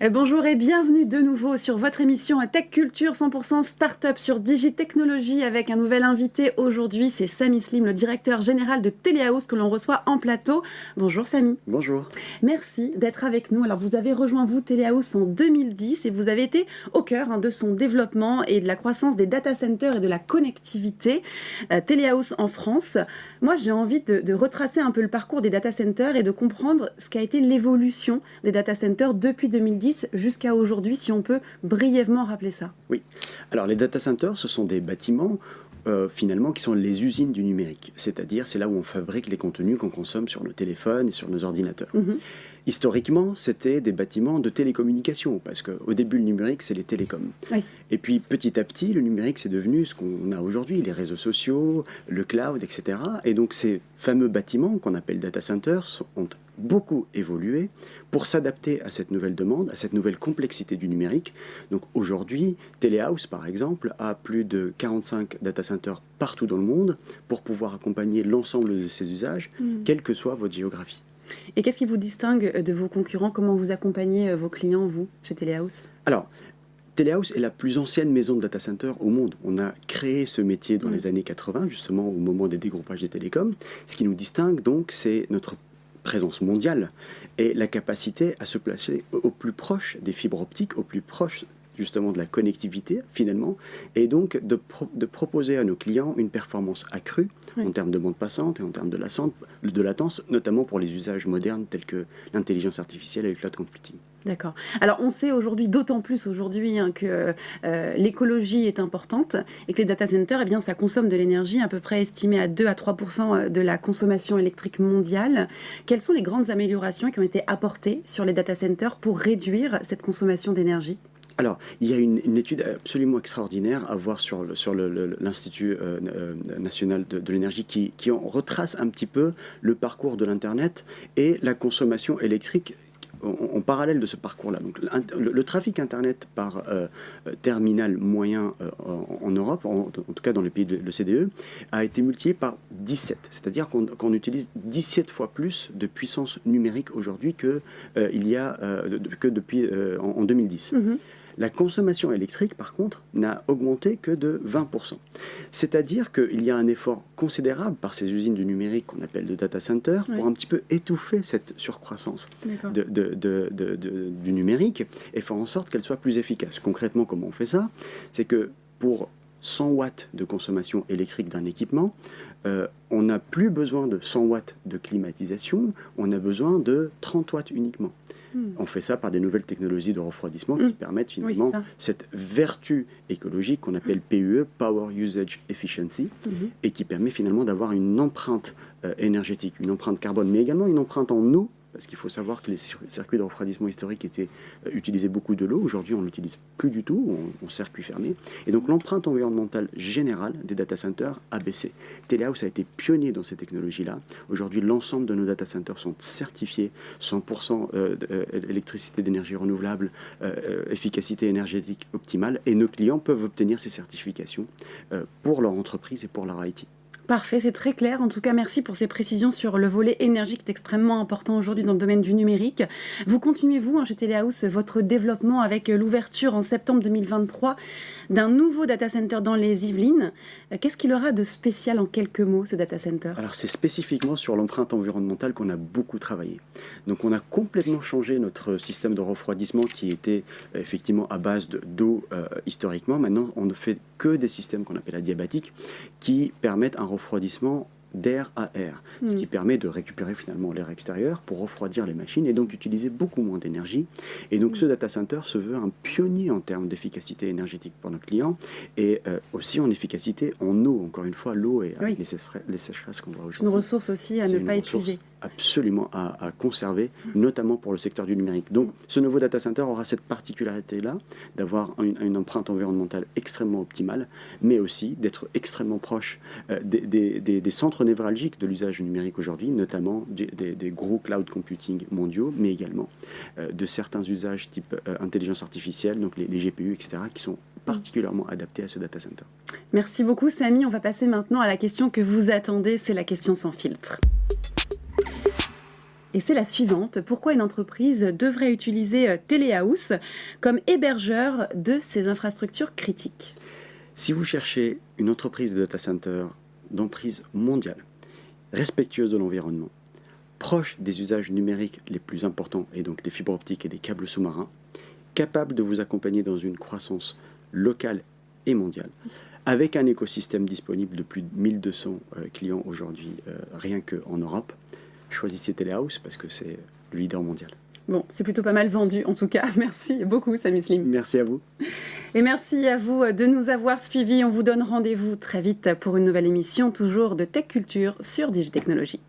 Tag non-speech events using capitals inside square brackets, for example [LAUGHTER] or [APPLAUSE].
Euh, bonjour et bienvenue de nouveau sur votre émission Tech Culture 100% Startup sur Digitechnologie avec un nouvel invité aujourd'hui. C'est Samy Slim, le directeur général de Telehouse que l'on reçoit en plateau. Bonjour Samy. Bonjour. Merci d'être avec nous. Alors vous avez rejoint vous Telehouse en 2010 et vous avez été au cœur hein, de son développement et de la croissance des data centers et de la connectivité. Euh, Telehouse en France. Moi j'ai envie de, de retracer un peu le parcours des data centers et de comprendre ce qu'a été l'évolution des data centers depuis 2010 jusqu'à aujourd'hui, si on peut brièvement rappeler ça. Oui. Alors les data centers, ce sont des bâtiments euh, finalement qui sont les usines du numérique. C'est-à-dire, c'est là où on fabrique les contenus qu'on consomme sur nos téléphones et sur nos ordinateurs. Mhm. Historiquement, c'était des bâtiments de télécommunication, parce qu'au début, le numérique, c'est les télécoms. Oui. Et puis, petit à petit, le numérique, c'est devenu ce qu'on a aujourd'hui, les réseaux sociaux, le cloud, etc. Et donc, ces fameux bâtiments qu'on appelle data centers ont beaucoup évolué pour s'adapter à cette nouvelle demande, à cette nouvelle complexité du numérique. Donc aujourd'hui, Telehouse, par exemple, a plus de 45 data centers partout dans le monde pour pouvoir accompagner l'ensemble de ces usages, Mm. quelle que soit votre géographie. Et qu'est-ce qui vous distingue euh, de vos concurrents? Comment vous accompagnez euh, vos clients, vous, chez Telehouse? Alors, Telehouse est la plus ancienne maison de data center au monde. On a créé ce métier dans Mm. les années 80, justement au moment des dégroupages des télécoms. Ce qui nous distingue donc, c'est notre présence mondiale et la capacité à se placer au plus proche des fibres optiques, au plus proche justement de la connectivité finalement, et donc de, pro- de proposer à nos clients une performance accrue Oui. en termes de bande passante et en termes de, latence, de latence, notamment pour les usages modernes tels que l'intelligence artificielle et le cloud computing. D'accord. Alors on sait aujourd'hui, d'autant plus aujourd'hui, hein, que euh, l'écologie est importante et que les data centers, eh bien, ça consomme de l'énergie à peu près estimée à 2 à 3% de la consommation électrique mondiale. Quelles sont les grandes améliorations qui ont été apportées sur les data centers pour réduire cette consommation d'énergie? Alors, il y a une, étude absolument extraordinaire à voir sur, sur l'Institut euh, euh, national de, l'énergie qui, qui en retrace un petit peu le parcours de l'Internet et la consommation électrique en, parallèle de ce parcours-là. Le, trafic Internet par euh, terminal moyen en, Europe, en, tout cas dans les pays de l'OCDE, a été multiplié par 17. C'est-à-dire qu'on utilise 17 fois plus de puissance numérique aujourd'hui que, que depuis en 2010. La consommation électrique, par contre, n'a augmenté que de 20%. C'est-à-dire qu'il y a un effort considérable par ces usines du numérique qu'on appelle de data center Oui. pour un petit peu étouffer cette surcroissance de- de- de- du numérique et faire en sorte qu'elle soit plus efficace. Concrètement, comment on fait ça? C'est que pour 100 watts de consommation électrique d'un équipement, euh, on n'a plus besoin de 100 watts de climatisation, on a besoin de 30 watts uniquement. Hmm. On fait ça par des nouvelles technologies de refroidissement qui permettent Oui, finalement cette vertu écologique qu'on appelle PUE, Power Usage Efficiency, et qui permet finalement d'avoir une empreinte euh, énergétique, une empreinte carbone, mais également une empreinte en eau, parce qu'il faut savoir que les cir- circuits de refroidissement historiques étaient, euh, utilisaient beaucoup de l'eau. Aujourd'hui, on l'utilise plus du tout, en circuit fermé. Et donc l'empreinte environnementale générale des data centers a baissé. Telehouse a été pionnier dans ces technologies-là. Aujourd'hui, l'ensemble de nos data centers sont certifiés 100% euh, euh, électricité d'énergie renouvelable, efficacité énergétique optimale, et nos clients peuvent obtenir ces certifications pour leur entreprise et pour leur IT. Parfait, c'est très clair. En tout cas, merci pour ces précisions sur le volet énergie qui est extrêmement important aujourd'hui dans le domaine du numérique. Vous continuez, vous, hein, chez Telehouse, votre développement avec l'ouverture en septembre 2023 d'un nouveau data center dans les Yvelines. Euh, Qu'est-ce qu'il aura de spécial en quelques mots, ce data center? Alors c'est spécifiquement sur l'empreinte environnementale qu'on a beaucoup travaillé. Donc on a complètement changé notre système de refroidissement qui était euh, effectivement à base de- d'eau euh, historiquement. Maintenant on ne fait que des systèmes qu'on appelle adiabatiques qui permettent un refroidissement d'air à air, ce qui permet de récupérer finalement l'air extérieur pour refroidir les machines et donc utiliser beaucoup moins d'énergie. Et donc ce data center se veut un pionnier en termes d'efficacité énergétique pour nos clients et euh, aussi en efficacité en eau. Encore une fois, l'eau et Oui. les, sécheresse- les sécheresses qu'on voit Une aujourd'hui. ressource aussi à ne une pas épuiser. Absolument à, conserver, notamment pour le secteur du numérique. Donc, ce nouveau data center aura cette particularité-là d'avoir une, empreinte environnementale extrêmement optimale, mais aussi d'être extrêmement proche euh, des, centres névralgiques de l'usage numérique aujourd'hui, notamment des, gros cloud computing mondiaux, mais également euh, de certains usages type euh, intelligence artificielle, donc les GPU, etc., qui sont particulièrement adaptés à ce data center. Merci beaucoup, Samy. On va passer maintenant à la question que vous attendez, c'est la question sans filtre. Et c'est la suivante. Pourquoi une entreprise devrait utiliser Telehouse comme hébergeur de ses infrastructures critiques? Si vous cherchez une entreprise de data center d'emprise mondiale, respectueuse de l'environnement, proche des usages numériques les plus importants, et donc des fibres optiques et des câbles sous-marins, capable de vous accompagner dans une croissance locale et mondiale, avec un écosystème disponible de plus de 1200 euh, clients aujourd'hui, euh, rien qu'en Europe. Choisissez Telehouse parce que c'est le leader mondial. Bon, c'est plutôt pas mal vendu en tout cas. [LAUGHS] Merci beaucoup, Samy Slim. Merci à vous. Et merci à vous de nous avoir suivis. On vous donne rendez-vous très vite pour une nouvelle émission, toujours de Tech Culture sur Digitechnologie.